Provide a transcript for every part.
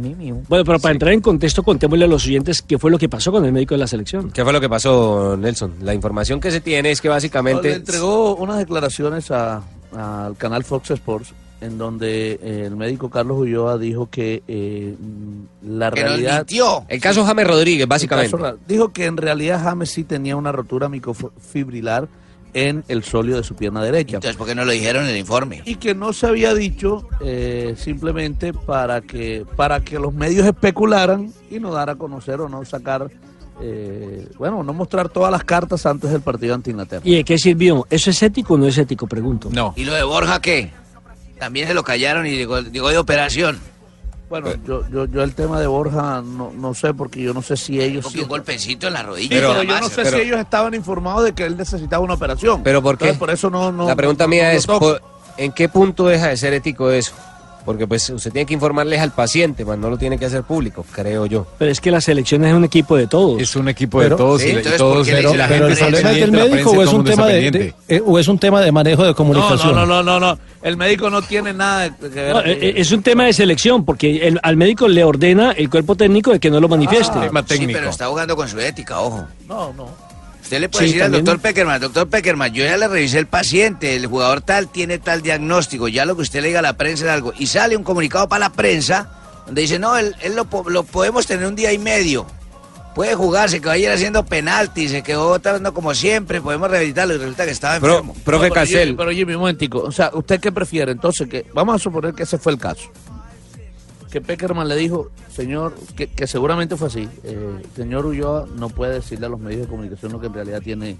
Bueno, pero para entrar en contexto, contémosle a los oyentes qué fue lo que pasó con el médico de la selección. ¿Qué fue lo que pasó, Nelson? La información que se tiene es que Le básicamente... entregó unas declaraciones a- al canal Fox Sports en donde eh, el médico Carlos Ulloa dijo que eh, mm, la realidad... mintió. El caso James Rodríguez, básicamente. Caso- dijo que en realidad James sí tenía una rotura microfibrilar en el sóleo de su pierna derecha. Entonces, ¿por qué no lo dijeron en el informe? y que no se había dicho eh, simplemente para que para que los medios especularan y no dar a conocer o no sacar eh, bueno no mostrar todas las cartas antes del partido ante Inglaterra ¿Y de qué sirvió? ¿Eso es ético o no es ético? Pregunto. No. ¿Y lo de Borja qué? También se lo callaron y llegó, llegó de operación. Bueno yo, yo yo el tema de Borja no, no sé porque yo no sé si ellos Porque sí- un golpecito en la rodilla. Sí, pero, yo no sé pero- si ellos estaban informados de que él necesitaba una operación ¿Pero por qué? Entonces, por eso no, no La pregunta no- mía es, ¿en qué punto deja de ser ético eso? Porque pues usted tiene que informarles al paciente, pues no lo tiene que hacer público, creo yo. Pero es que la selección es un equipo de todos. Es un equipo de Pero- todos Sí, y, entonces, todos ¿por qué le y dice la la gente Pero el problema es del médico o es un tema de, eh, o es un tema de manejo de comunicación. no, no, no, no, no. El médico no tiene nada que ver. No, eh, eh, es un tema de selección, porque el- al médico le ordena el cuerpo técnico de que no lo manifieste. Tema Sí, pero está jugando con su ética, ojo. No, no. Usted le puede Sí, decir al doctor Peckerman, doctor Peckerman, yo ya le revisé el paciente, el jugador tal tiene tal diagnóstico, ya lo que usted le diga a la prensa es algo. Y sale un comunicado para la prensa donde dice, no, él, él lo, po- lo podemos tener un día y medio. Puede jugar, se quedó ayer haciendo penalti, se quedó tratando como siempre, podemos rehabilitarlo y resulta que estaba Pro- enfermo. profe No, pero Jimmy, Casel, pero Jimmy, un momentico. O sea, ¿usted qué prefiere? Entonces, que vamos a suponer que ese fue el caso. Que Peckerman le dijo, señor, que, que seguramente fue así. eh, señor Ulloa no puede decirle a los medios de comunicación lo que en realidad tiene.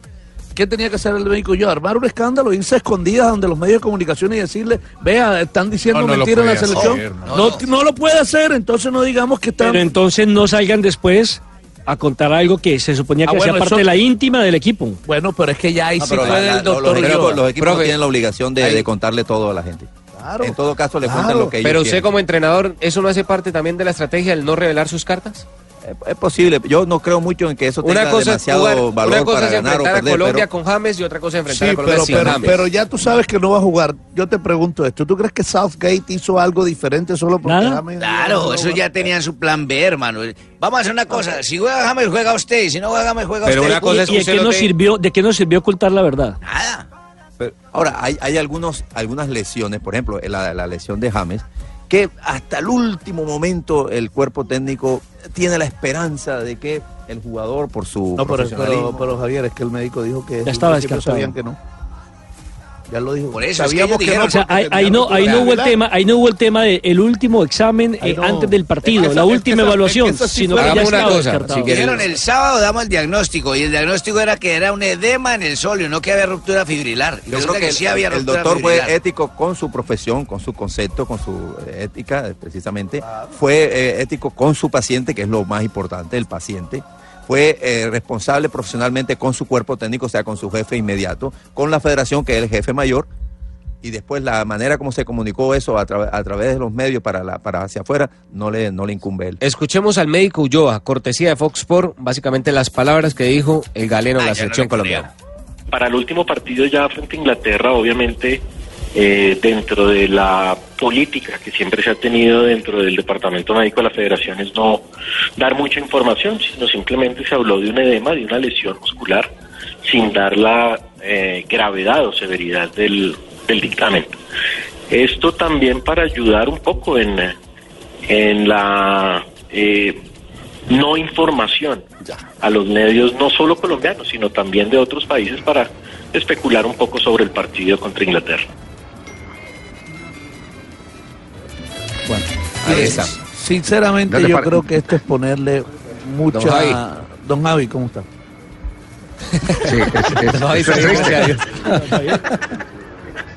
¿Qué tenía que hacer el médico Ulloa? Armar un escándalo, irse a escondidas donde los medios de comunicación y decirle, vea, están diciendo No, mentiras en la puede selección. hacer, no, no. no lo puede hacer, entonces no digamos que están. Pero entonces no salgan después a contar algo que se suponía Ah, que bueno, hacía parte eso- de la íntima del equipo. Bueno, pero es que ya ahí sí fue la- la- doctor los, equipos, Ulloa. los equipos no Profe, tienen la obligación de, de contarle todo a la gente. Claro. En todo caso, le Claro. cuentan lo que ellos pero usted quieren. como entrenador, ¿eso no hace parte también de la estrategia, el no revelar sus cartas? Es, es posible. Yo no creo mucho en que eso tenga Una cosa, es demasiado jugar- valor una cosa para es ganar o enfrentar a perder. Colombia pero- con James y otra cosa es enfrentar Sí, a Colombia pero, sin pero, James. pero ya tú sabes que no va a jugar. Yo te pregunto esto. ¿Tú crees que Southgate hizo algo diferente solo porque Nada. James- Claro, eso ya tenían su plan B, hermano. Vamos a hacer una cosa, si juega James, juega usted, y si no juega James, juega Pero usted. una cosa es ¿Y que de usted qué, nos sirvió, de qué nos sirvió ocultar la verdad? Nada. Pero, ahora, hay, hay algunos, algunas lesiones, por ejemplo, la, la lesión de James, que hasta el último momento el cuerpo técnico tiene la esperanza de que el jugador, por su No, pero, profesionalismo... pero, pero, Javier, es que el médico dijo que Ya estaba descartado. sabían que no. Ya lo dijo. Por eso, es que Sabíamos que, dijeron- no. O sea, ahí, no, ahí no hubo el tema, ahí no hubo el tema de el último examen eh, no. antes del partido, Es que la última que esa- evaluación, es que esa sí sino fue- que ya una cosa, si Dijeron el sábado damos el diagnóstico y el diagnóstico era que era un edema en el sóleo, no que había ruptura fibrilar. Yo creo que que, el, sí había el doctor fue ético con su profesión, con su concepto, con su eh, ética, eh, precisamente. Fue eh, ético con su paciente, que es lo más importante, el paciente. Fue eh, responsable profesionalmente con su cuerpo técnico, o sea, con su jefe inmediato, con la federación, que es el jefe mayor. Y después la manera como se comunicó eso a, tra- a través de los medios para, la, para hacia afuera no le, no le incumbe a él. Escuchemos al médico Ulloa, cortesía de Fox Sport, básicamente las palabras que dijo el galeno de la no selección colombiana. para el último partido ya frente a Inglaterra, obviamente, eh, dentro de la política que siempre se ha tenido dentro del Departamento Médico de la Federación es no dar mucha información, sino simplemente se habló de un edema, de una lesión muscular, sin dar la eh, gravedad o severidad del, del dictamen. Esto también para ayudar un poco en, en la eh, no información a los medios, no solo colombianos, sino también de otros países para especular un poco sobre el partido contra Inglaterra. Sinceramente, yo para- creo que esto es ponerle mucha. Don Javi. Don Javi, ¿cómo está? Sí, es- es- No, es-.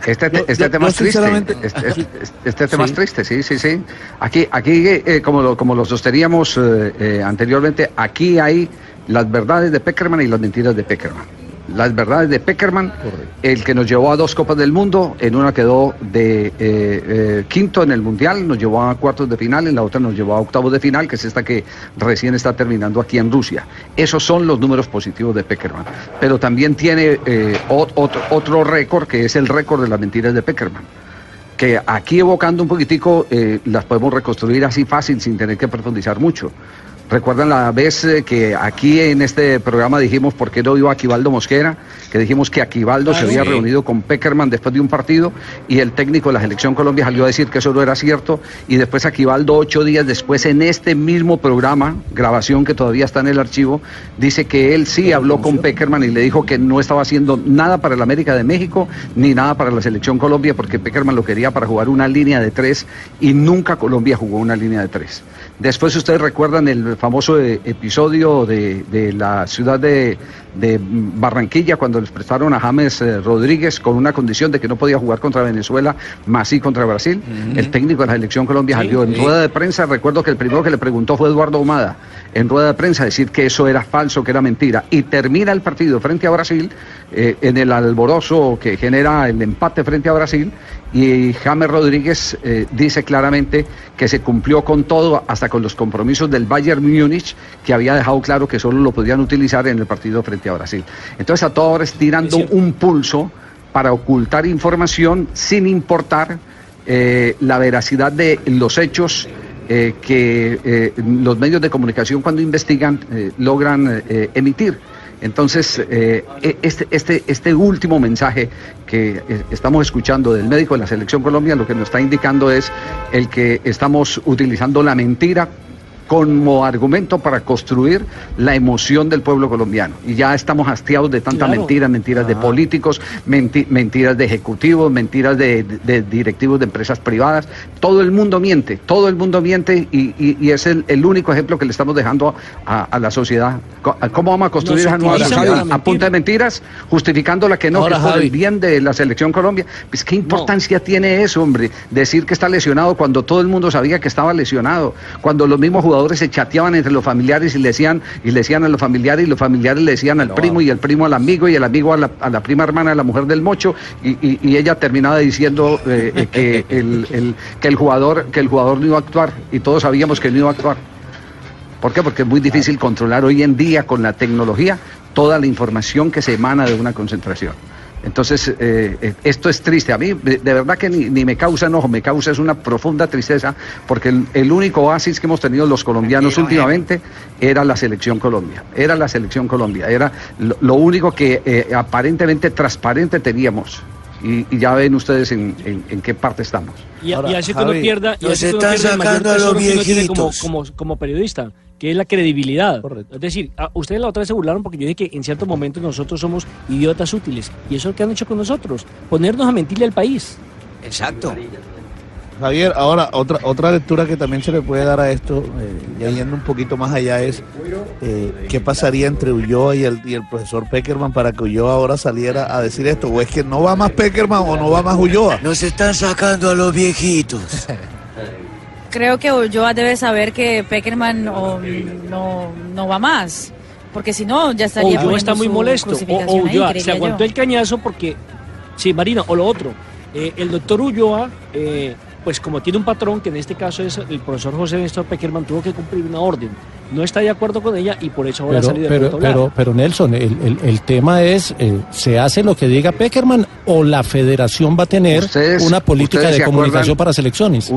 Este, Yo- este yo- tema yo es triste. Este, este- este tema Sí. es triste, sí, sí, sí. Aquí, aquí eh, como, lo, como lo sosteníamos eh, eh, anteriormente, aquí hay las verdades de Peckerman y las mentiras de Peckerman. Las verdades de Peckerman, el que nos llevó a dos Copas del Mundo, en una quedó de eh, eh, quinto en el Mundial, nos llevó a cuartos de final, en la otra nos llevó a octavos de final, que es esta que recién está terminando aquí en Rusia. Esos son los números positivos de Peckerman. Pero también tiene eh, ot- otro, otro récord, que es el récord de las mentiras de Peckerman que aquí evocando un poquitico eh, las podemos reconstruir así fácil sin tener que profundizar mucho. Recuerdan la vez eh, que aquí en este programa dijimos por qué no iba Aquivaldo Mosquera, que dijimos que Aquivaldo se había sí. reunido con Peckerman después de un partido y el técnico de la selección Colombia salió a decir que eso no era cierto y después Aquivaldo ocho días después en este mismo programa, grabación que todavía está en el archivo, dice que él sí habló con Peckerman y le dijo que no estaba haciendo nada para el América de México ni nada para la selección Colombia porque Peckerman lo quería para jugar una línea de tres y nunca Colombia jugó una línea de tres. Después ustedes recuerdan el famoso eh, episodio de, de la ciudad de, de Barranquilla cuando les prestaron a James eh, Rodríguez con una condición de que no podía jugar contra Venezuela, más sí contra Brasil. El técnico de la selección Colombia salió en sí. rueda de prensa, recuerdo que el primero que le preguntó fue Eduardo Humada, en rueda de prensa decir que eso era falso, que era mentira. Y termina el partido frente a Brasil, eh, en el alborozo que genera el empate frente a Brasil, y James Rodríguez eh, dice claramente que se cumplió con todo, hasta con los compromisos del Bayern Múnich, que había dejado claro que solo lo podían utilizar en el partido frente a Brasil. Entonces a todos ahora es tirando un pulso para ocultar información sin importar eh, la veracidad de los hechos eh, que eh, los medios de comunicación cuando investigan logran emitir. Entonces, e- este, este, este último mensaje que estamos escuchando del médico de la Selección Colombia lo que nos está indicando es el que estamos utilizando la mentira como argumento para construir la emoción del pueblo colombiano. Y ya estamos hastiados de tanta Claro. mentira, mentiras de políticos, menti- mentiras de ejecutivos, mentiras de, directivos de empresas privadas. Todo el mundo miente, todo el mundo miente y, y- y es el, el único ejemplo que le estamos dejando a, a la sociedad. ¿Cómo vamos a construir esa nueva sociedad? A punta de mentiras, justificando la que no, Ahora, que es por Javi. el bien de la selección Colombia. Pues qué importancia tiene eso, hombre, decir que está lesionado cuando todo el mundo sabía que estaba lesionado, cuando los mismos jugadores se chateaban entre los familiares y le decían, y le decían a los familiares y los familiares le decían al primo y el primo al amigo y el amigo a la, a la prima hermana de la mujer del mocho y, y- y ella terminaba diciendo eh, eh, que, el, el- que el jugador que el jugador no iba a actuar y todos sabíamos que no iba a actuar. ¿Por qué? Porque es muy difícil controlar hoy en día con la tecnología toda la información que se emana de una concentración. Entonces, eh, eh, esto es triste. A mí, de, verdad que ni, ni me causa enojo, me causa es una profunda tristeza, porque el, el único oasis que hemos tenido los colombianos últimamente era la selección Colombia. Era la selección Colombia. Era lo, lo único que eh, aparentemente transparente teníamos. Y, y ya ven ustedes en, en- en qué parte estamos. Y, y hace que uno pierda, y hace que uno pierda el mayor sacando a los tesoro que uno tiene como, viejitos. como, como periodista, que es la credibilidad. Es decir, a- ustedes la otra vez se burlaron porque yo dije que en ciertos momentos nosotros somos idiotas útiles. Y eso es lo que han hecho con nosotros, ponernos a mentirle al país. Exacto. Javier, ahora otra otra lectura que también se le puede dar a esto, eh, ya yendo un poquito más allá, es eh, qué pasaría entre Ulloa y el, y el profesor Peckerman para que Ulloa ahora saliera a decir esto, o es que no va más Peckerman o no va más Ulloa. Nos están sacando a los viejitos. Creo que Ulloa debe saber que Peckerman o, no, no va más. Porque si no, ya estaría Ulloa está muy molesto. O, ahí, Ulloa se aguantó yo. el cañazo porque. Sí, Marina, o lo otro. eh, el doctor Ulloa, eh, pues como tiene un patrón, que en este caso es el profesor José Néstor Peckerman, tuvo que cumplir una orden. No está de acuerdo con ella y por eso ahora ha Pero, salido de pero, pero, pero Nelson, el, el- el tema es, eh, ¿se hace lo que diga Peckerman o la federación va a tener Ustedes- una política de comunicación acuerdan- para selecciones?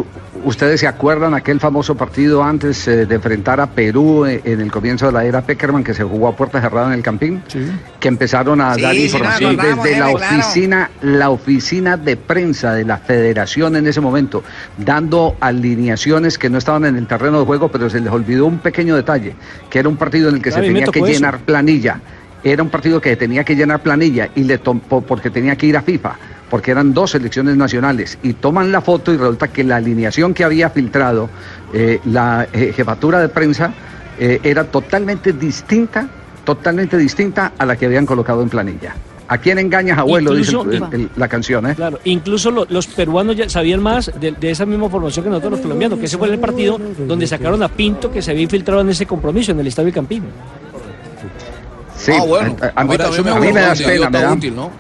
¿Ustedes se acuerdan aquel famoso partido antes eh, de enfrentar a Perú eh, en el comienzo de la era Peckerman que se jugó a puerta cerrada en el Campín? Que empezaron a Sí, dar información desde la claro. oficina, la oficina de prensa de la federación en ese momento, dando alineaciones que no estaban en el terreno de juego, pero se les olvidó un pequeño detalle, que era un partido en el que Claro, se tenía que eso. llenar planilla. Era un partido que tenía que llenar planilla y le tomó porque tenía que ir a FIFA, porque eran dos selecciones nacionales. Y toman la foto y resulta que la alineación que había filtrado eh, la eh, jefatura de prensa eh, era totalmente distinta, totalmente distinta a la que habían colocado en planilla. ¿A quién engañas, abuelo? Incluso- dice el- el- la canción, ¿eh? Claro, incluso lo- los peruanos ya sabían más de, de esa misma formación que nosotros los colombianos, que ese fue el partido donde sacaron a Pinto que se había infiltrado en ese compromiso en el Estadio Campino. Sí, Ah, bueno. a, a- a mí, a mí me da pena, me da, útil, ¿no?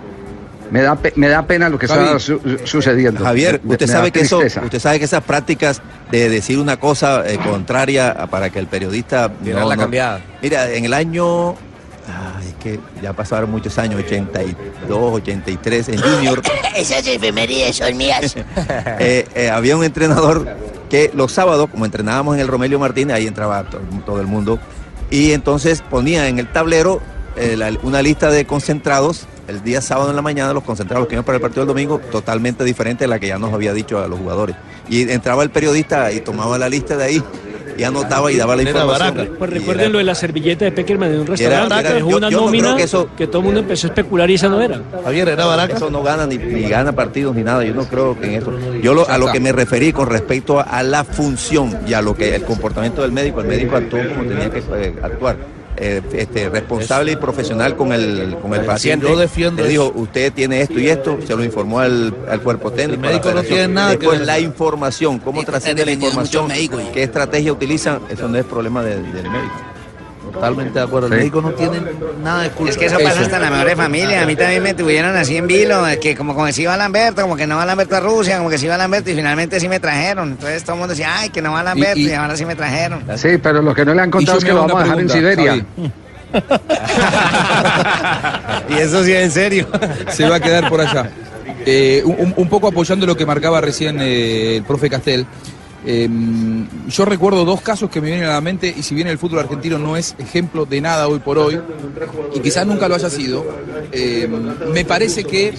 me da, me da pena lo que Javi. está su- sucediendo. Javier, usted me sabe que eso, usted sabe que esas prácticas de decir una cosa eh, contraria para que el periodista Tirar la cambiada. Mira, en el año es que ya pasaron muchos años, 82, 83 en Junior, Esas efemérides son mías. eh, eh, había un entrenador que los sábados, como entrenábamos en el Romelio Martínez, ahí entraba to- todo el mundo, y entonces ponía en el tablero eh, la- una lista de concentrados. El día sábado en la mañana, los concentrados que iban para el partido del domingo, totalmente diferente a la que ya nos había dicho a los jugadores. Y entraba el periodista y tomaba la lista de ahí y anotaba y daba la información. Pues recuerden lo de la servilleta de Peckerman en un restaurante, era- que dejó yo- una yo nómina que, todo el mundo empezó a especular y esa no era. Javier, ¿era baraca? Eso no gana ni, ni gana partidos ni nada. Yo no creo que en eso. Yo lo- a lo que me referí con respecto a, a la función y a lo que el comportamiento del médico, el médico actuó como tenía que eh, actuar. Eh, este, responsable y profesional con el, con el paciente. Yo defiendo Le dijo, usted tiene esto y esto, se lo informó al, al cuerpo técnico. médico a la no tiene nada que Después ver. la información, cómo trasciende la información, médicos. qué estrategia utilizan, eso no es problema de- del médico. Totalmente de acuerdo. El Sí. médico no tiene nada de culpa. Es que eso pasa hasta en las mejores familias. A mí también me tuvieron así en vilo, que como, como que si iba Lamberto, como que no va Lamberto a Rusia, como que si iba Lamberto y finalmente sí me trajeron. Entonces todo el mundo decía, ay, que no va Lamberto y, y- ahora sí me trajeron. Sí, pero lo que no le han contado es que lo vamos a dejar en Siberia. y eso sí es en serio. se va a quedar por allá. Eh, un, un poco apoyando lo que marcaba recién eh, el profe Castel. Eh, yo recuerdo dos casos que me vienen a la mente y si bien el fútbol argentino no es ejemplo de nada hoy por hoy y quizás nunca lo haya sido, eh, me parece que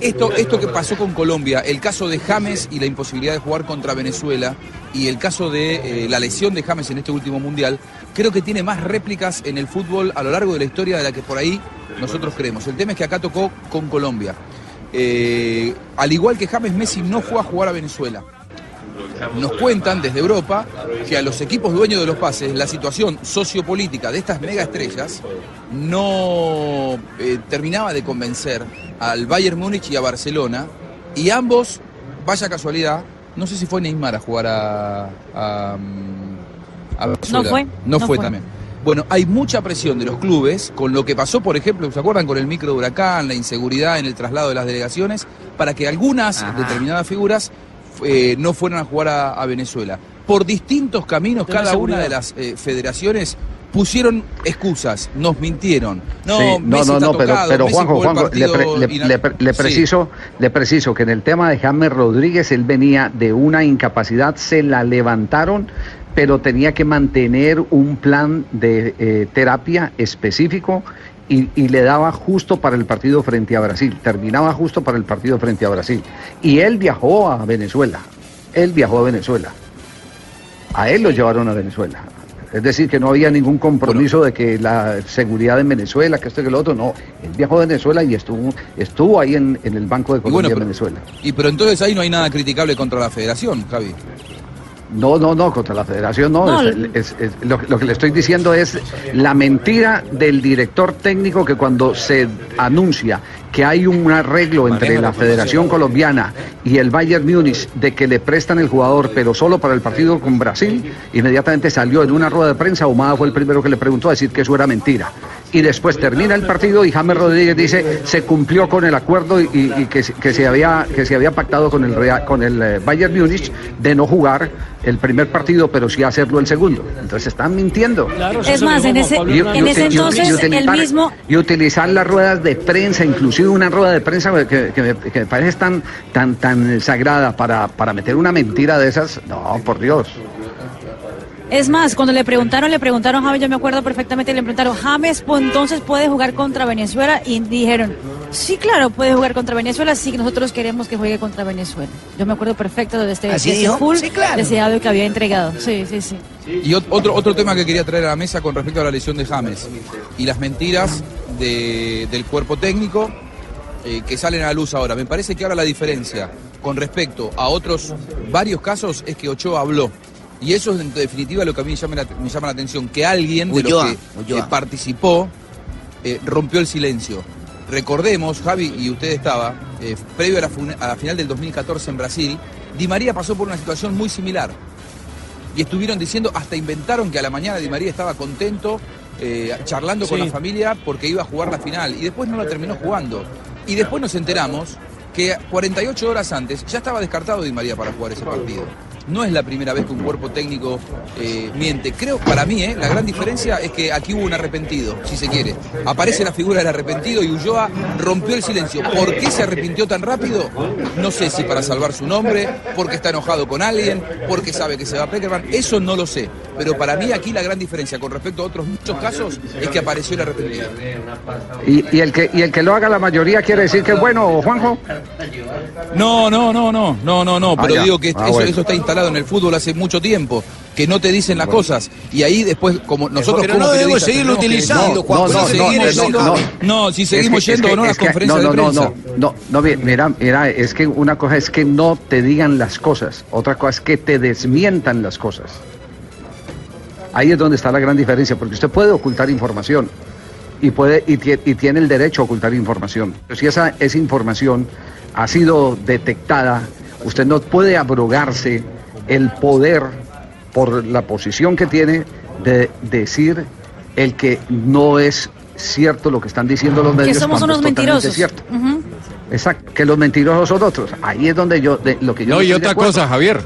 esto, esto que pasó con Colombia, el caso de James y la imposibilidad de jugar contra Venezuela y el caso de eh, la lesión de James en este último mundial, creo que tiene más réplicas en el fútbol a lo largo de la historia de la que por ahí nosotros creemos. El tema es que acá tocó con Colombia. Eh, al igual que James Messi no fue a jugar a Venezuela. Nos cuentan desde Europa que a los equipos dueños de los pases la situación sociopolítica de estas mega estrellas no eh, terminaba de convencer al Bayern Múnich y a Barcelona y ambos, vaya casualidad, no sé si fue Neymar a jugar a, a, mm, a Venezuela. fue, No, no fue fue. también. Bueno, hay mucha presión de los clubes con lo que pasó, por ejemplo, ¿se acuerdan con el micro de huracán, la inseguridad en el traslado de las delegaciones? Para que algunas Ajá. determinadas figuras eh, no fueran a jugar a, a Venezuela. Por distintos caminos, cada una de las eh, federaciones pusieron excusas, nos mintieron. No, Sí, no, Messi no, pero, Juanjo, Juanjo, le, pre- partido le- y na- le pre- le Sí. preciso, le preciso que en el tema de James Rodríguez, él venía de una incapacidad, se la levantaron, pero tenía que mantener un plan de eh, terapia específico y, y le daba justo para el partido frente a Brasil, terminaba justo para el partido frente a Brasil. Y él viajó a Venezuela, él viajó a Venezuela. A él lo llevaron a Venezuela. Es decir, que no había ningún compromiso de que la seguridad en Venezuela, que esto y que lo otro, no. Él viajó a Venezuela y estuvo, estuvo ahí en, en el Banco de Y Colombia bueno, en pero- Venezuela. Y pero entonces ahí no hay nada criticable contra la federación, Javi. No, no, no, contra la federación no. No, es- es- es- lo, lo que le estoy diciendo es la mentira del director técnico que cuando se anuncia que hay un arreglo entre la Federación Colombiana y el Bayern Múnich de que le prestan el jugador, pero solo para el partido con Brasil, inmediatamente salió en una rueda de prensa, Humada fue el primero que le preguntó a decir que eso era mentira. Y después termina el partido y James Rodríguez dice se cumplió con el acuerdo y, que, se- que se había que se había pactado con el Real- con el eh, Bayern Múnich de no jugar el primer partido, pero sí hacerlo el segundo. Entonces están mintiendo. Claro, Es más, en ese- Y- en y ese entonces, y el utilizar, mismo- y utilizar las ruedas de prensa, inclusive una rueda de prensa que, que me, que me parece tan, tan, tan sagrada para, para meter una mentira de esas, no, por Dios. Es más, cuando le preguntaron, le preguntaron, James, yo me acuerdo perfectamente, le preguntaron, James, pues, entonces puede jugar contra Venezuela y dijeron, sí, claro, puede jugar contra Venezuela, sí, nosotros queremos que juegue contra Venezuela. Yo me acuerdo perfecto de este, ¿Así de este dijo? full, Sí, claro. de ese audio que había entregado. Sí, sí, sí. Y ot- otro, otro tema que quería traer a la mesa con respecto a la lesión de James y las mentiras de- del cuerpo técnico eh, que salen a la luz ahora. Me parece que ahora la diferencia con respecto a otros varios casos es que Ochoa habló. Y eso es en definitiva lo que a mí me llama la, me llama la atención, que alguien de Ulloa, los que eh, participó eh, rompió el silencio. recordemos, Javi, y usted estaba, eh, previo a la, fun- a la final del 2014 en Brasil, Di María pasó por una situación muy similar. Y estuvieron diciendo, hasta inventaron que a la mañana Di María estaba contento, eh, charlando con la familia porque iba a jugar la final. Y después no la terminó jugando. Y después nos enteramos que 48 horas antes ya estaba descartado Di María para jugar ese partido. No es la primera vez que un cuerpo técnico eh, miente. Creo, para mí, eh, la gran diferencia es que aquí hubo un arrepentido, si se quiere. Aparece la figura del arrepentido y Ulloa rompió el silencio. ¿Por qué se arrepintió tan rápido? No sé si para salvar su nombre, porque está enojado con alguien, porque sabe que se va a Peckerman. Eso no lo sé. Pero para mí aquí la gran diferencia con respecto a otros muchos casos es que apareció el arrepentido. Y, y el que, y el que lo haga la mayoría quiere decir que es bueno, Juanjo. No, no, no, no, no, no, no, Ah, pero digo que Ah, eso, bueno. eso está instalado en el fútbol hace mucho tiempo, que no te dicen las cosas y ahí después como nosotros Pero como no debemos seguirlo que- utilizando, No, Juan, no, pues no, no, seguimos no, no, no, si seguimos Es que- yendo es o no a que- las que- conferencias no, de no, prensa. No, no, no, mira, mira, es que una cosa es que no te digan las cosas, otra cosa es que te desmientan las cosas. Ahí es donde está la gran diferencia, porque usted puede ocultar información y puede y, tie- y tiene el derecho a ocultar información. Pero si esa, esa información ha sido detectada, usted no puede abrogarse el poder por la posición que tiene de decir el que no es cierto lo que están diciendo los Que medios. somos cuando unos es totalmente mentirosos. cierto. Exacto, que los mentirosos son otros. Ahí es donde yo, de- lo que yo No, y otra cosa, Javier.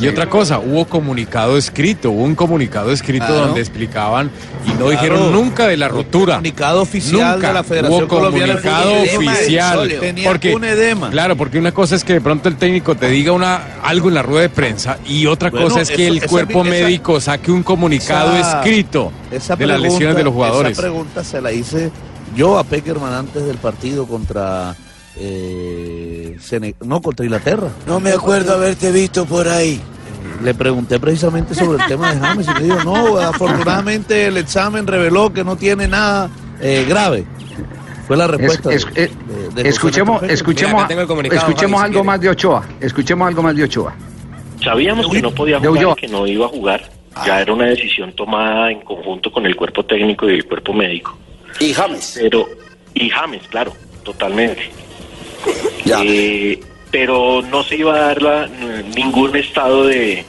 Y otra cosa, hubo comunicado escrito, hubo un comunicado escrito Claro. donde explicaban y no Claro. dijeron nunca de la rotura. Comunicado oficial Nunca de la Federación hubo Colombiana comunicado oficial. Porque, un edema. Claro, porque una cosa es que de pronto el técnico te diga una algo en la rueda de prensa y otra Bueno, cosa es que eso- el cuerpo esa- médico saque un comunicado Esa- escrito de las lesiones de los jugadores. Esa pregunta se la hice yo a Peckerman antes del partido contra eh, Sene- no contra Inglaterra. No me acuerdo haberte visto por ahí. Le pregunté precisamente sobre el tema de James y me dijo, no, afortunadamente el examen reveló que no tiene nada eh, grave. Fue la respuesta. Es- de- es- de- de José escuchemos, escuchemos, escuchemos algo más de Ochoa. Escuchemos algo más de Ochoa. Sabíamos que no podía jugar que no iba a jugar. Ya era una decisión tomada en conjunto con el cuerpo técnico y el cuerpo médico. Y James. Pero, y James, claro, totalmente. Eh, pero no se iba a dar la- ningún estado de,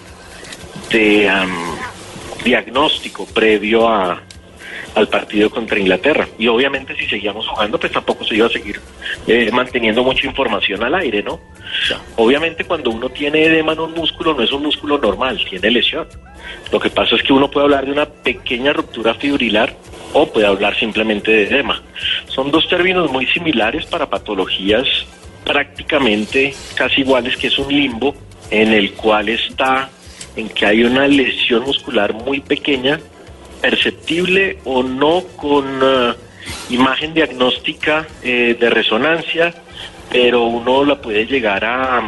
diagnóstico previo a, al partido contra Inglaterra. Y obviamente si seguíamos jugando, pues tampoco se iba a seguir eh, manteniendo mucha información al aire, ¿no? Obviamente cuando uno tiene edema en un músculo, no es un músculo normal, tiene lesión. Lo que pasa es que uno puede hablar de una pequeña ruptura fibrilar o puede hablar simplemente de edema. Son dos términos muy similares para patologías prácticamente casi iguales, que es un limbo en el cual está en que hay una lesión muscular muy pequeña, perceptible o no con eh, imagen diagnóstica eh, de resonancia, pero uno la puede llegar a,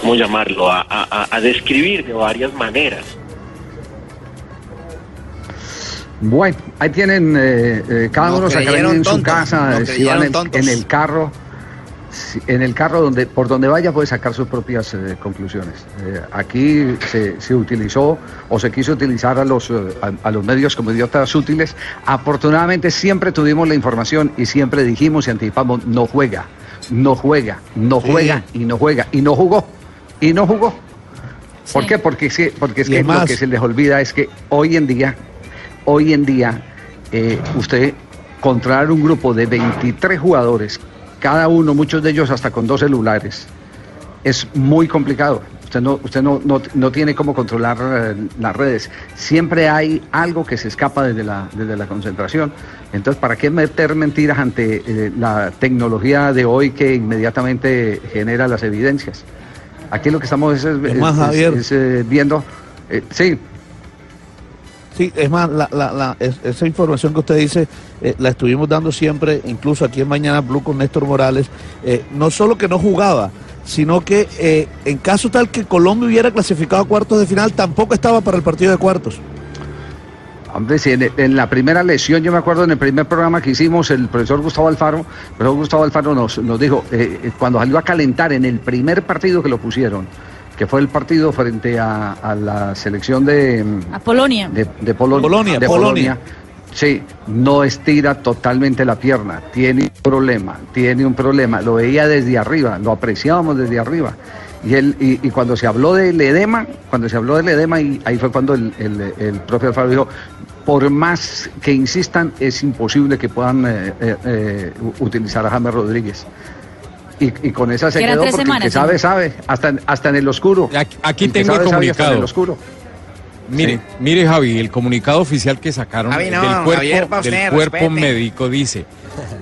¿cómo llamarlo?, a, a- a- a describir de varias maneras. Bueno, ahí tienen eh, eh, cada Nos uno sacará creyeron en su casa, eh, si creyeron van en, el carro, en el carro donde por donde vaya puede sacar sus propias eh, conclusiones. Eh, aquí se, se utilizó o se quiso utilizar a los eh, a, a los medios como idiotas útiles. Afortunadamente siempre tuvimos la información y siempre dijimos y anticipamos no juega, no juega, no Sí. juega y no juega y no jugó y no jugó. ¿Por Sí. qué? Porque, es que- porque es Y que lo que se les olvida es que hoy en día, hoy en día, eh, usted controlar un grupo de 23 jugadores, cada uno, muchos de ellos hasta con dos celulares, es muy complicado. Usted no, usted no, no, no tiene cómo controlar eh, las redes. Siempre hay algo que se escapa desde la, desde la concentración. Entonces, ¿para qué meter mentiras ante eh, la tecnología de hoy que inmediatamente genera las evidencias? Aquí lo que estamos es, es- eh, viendo. eh, sí, Sí, es más, esa información que usted dice eh, la estuvimos dando siempre, incluso aquí en Mañana Blue con Néstor Morales. eh, no solo que no jugaba, sino que eh, en caso tal que Colombia hubiera clasificado a cuartos de final, tampoco estaba para el partido de cuartos. Hombre, si en, la primera lesión, yo me acuerdo en el primer programa que hicimos, el profesor Gustavo Alfaro, el profesor Gustavo Alfaro nos, dijo, cuando salió a calentar en el primer partido que lo pusieron, que fue el partido frente a, a la selección de, A Polonia. de, de Polo- Polonia, de Polonia. Sí, no estira totalmente la pierna, tiene un problema, tiene un problema. Lo veía desde arriba, lo apreciábamos desde arriba. Y, él, y, y cuando se habló del edema, cuando se habló del edema, y ahí fue cuando el, el, el profe Alfaro dijo, por más que insistan, es imposible que puedan eh, eh, eh, utilizar a James Rodríguez. Y, y con esa se quedó porque el que sabe, sabe, hasta, en- hasta en el oscuro. Aquí El tengo el sabe hasta en comunicado. el oscuro. Mire, mire Javi, el comunicado oficial que sacaron Javi, no, del cuerpo, Javier, pa' usted, del cuerpo médico dice,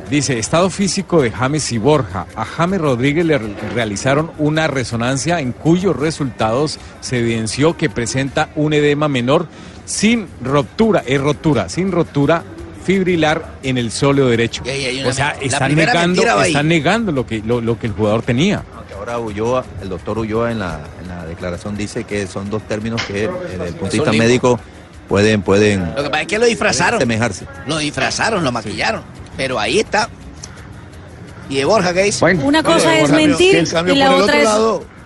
dice, estado físico de James y Borja. A James Rodríguez le re- realizaron una resonancia en cuyos resultados se evidenció que presenta un edema menor sin ruptura, es rotura, sin rotura fibrilar en el sóleo derecho. Y ahí hay una O sea, están negando, están negando lo que, lo, lo que el jugador tenía. Aunque ahora Ulloa, el doctor Ulloa en la, en la declaración dice que son dos términos que eh, desde el punto de vista limbo. médico pueden, pueden Lo que pasa es que lo disfrazaron. asemejarse. Lo disfrazaron, lo maquillaron. Pero ahí está. ¿Y de Borja qué dice? Una cosa es mentir y la otra es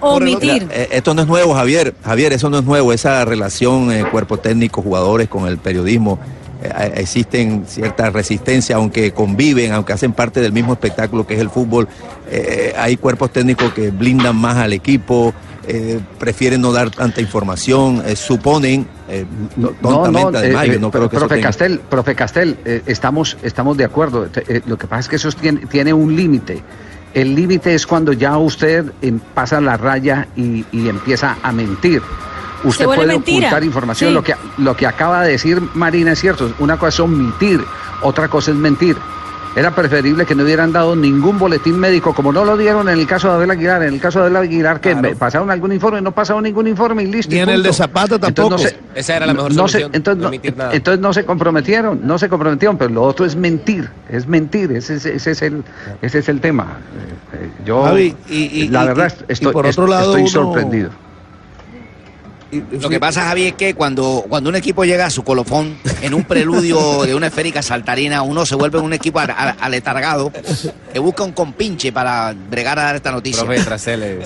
omitir. Eh, esto no es nuevo, Javier. Javier, eso no es nuevo. Esa relación eh, cuerpo técnico, jugadores con el periodismo. Eh, existen ciertas resistencias, aunque conviven, aunque hacen parte del mismo espectáculo que es el fútbol. eh, hay cuerpos técnicos que blindan más al equipo, eh, prefieren no dar tanta información, eh, suponen eh, además. yo no eh, creo que profe tenga- Castel, profe Castel, estamos, estamos de acuerdo. Lo que pasa es que eso tiene, tiene un límite. El límite es cuando ya usted em, pasa la raya y, y empieza a mentir. Usted puede mentira. ocultar información. Sí. Lo, que, lo que acaba de decir Marina es cierto. Una cosa es omitir, otra cosa es mentir. Era preferible que no hubieran dado ningún boletín médico, como no lo dieron en el caso de Abel Aguilar. En el caso de Abel Aguilar, que pasaron algún informe, no pasaron ningún informe y listo. y Ni en el de Zapata Entonces, tampoco. no se- Esa era la mejor no se- solución, entonces, no entonces no se comprometieron, no se comprometieron, pero lo otro es mentir, es mentir, ese, es- ese es el, ese es el tema. Eh, eh, yo, Javi, y- y- la y- verdad, y- y estoy, por otro lado, estoy uno- sorprendido. Lo que pasa, Javi, es que cuando, cuando un equipo llega a su colofón en un preludio de una esférica saltarina, uno se vuelve un equipo aletargado que busca un compinche para bregar a dar esta noticia. Profe,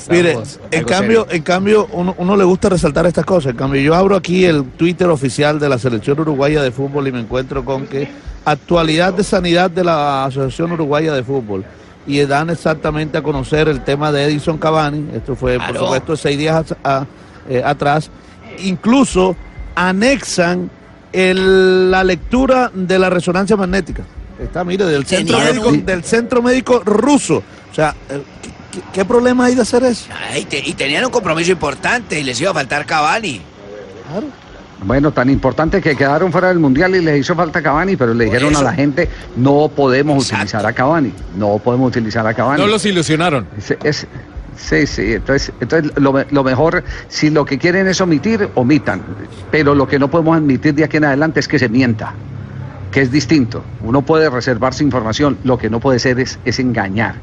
Mire, en cambio, serio. en cambio uno, uno le gusta resaltar estas cosas. En cambio, yo abro aquí el Twitter oficial de la Selección Uruguaya de Fútbol y me encuentro con que actualidad de sanidad de la Asociación Uruguaya de Fútbol. Y dan exactamente a conocer el tema de Edison Cavani. Esto fue, por supuesto, seis días a- a- eh, atrás. Incluso anexan el- la lectura de la resonancia magnética. Está, mire, del centro, médico, del centro médico ruso. O sea, eh, ¿qué, qué- qué problema hay de hacer eso? Ay, te- y tenían un compromiso importante y les iba a faltar Cavani. Bueno, tan importante que quedaron fuera del Mundial y les hizo falta Cavani, pero le dijeron a la gente, no podemos utilizar a Cavani, no podemos utilizar a Cavani. No los ilusionaron. Es- es- sí, sí, entonces, entonces lo, lo mejor, si lo que quieren es omitir, omitan, pero lo que no podemos admitir de aquí en adelante es que se mienta, que es distinto. Uno puede reservarse información, lo que no puede ser es, es engañar.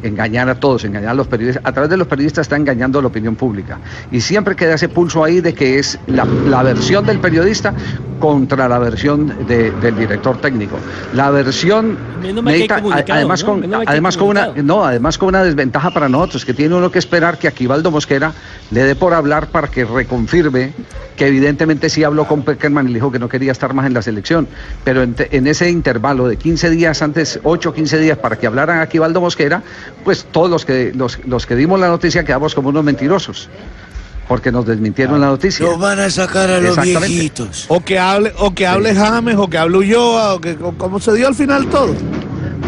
Engañar a todos, engañar a los periodistas. A través de los periodistas está engañando a la opinión pública. Y siempre queda ese pulso ahí de que es la, la versión del periodista contra la versión de- del director técnico. La versión necesita, comunicado, además ¿no? con, además con una no, además con una desventaja para nosotros, que tiene uno que esperar que Aquivaldo Mosquera le dé por hablar para que reconfirme que evidentemente sí habló con Peckerman y le dijo que no quería estar más en la selección. Pero en ese intervalo de 15 días antes, 8 o 15 días para que hablaran Aquivaldo Mosquera, pues todos los que, los, los que dimos la noticia quedamos como unos mentirosos. Porque nos desmintieron la noticia. Los van a sacar a los viejitos. O que hable, o que hable James, o que hable Ulloa, o que como se dio al final todo.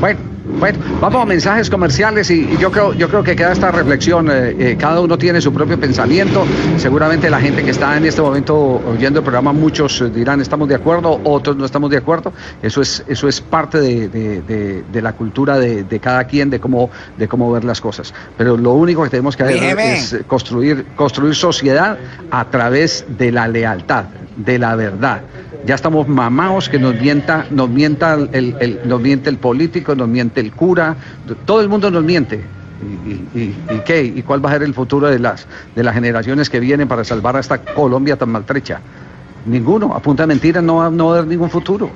Bueno, bueno, vamos a mensajes comerciales y, y yo creo, yo creo que queda esta reflexión. eh, eh, cada uno tiene su propio pensamiento. Seguramente la gente que está en este momento oyendo el programa, muchos eh, dirán estamos de acuerdo, otros no estamos de acuerdo. Eso es, eso es parte de, de- de- de la cultura de, de cada quien, de cómo, de cómo ver las cosas. Pero lo único que tenemos que hacer es construir, construir sociedad a través de la lealtad, de la verdad. Ya estamos mamados que nos mienta, nos mienta el, el- nos miente el político, nos miente el cura, todo el mundo nos miente. ¿Y, qué? ¿Y cuál va a ser el futuro de las, de las generaciones que vienen para salvar a esta Colombia tan maltrecha? Ninguno. A punta de mentiras no no va a haber ningún futuro.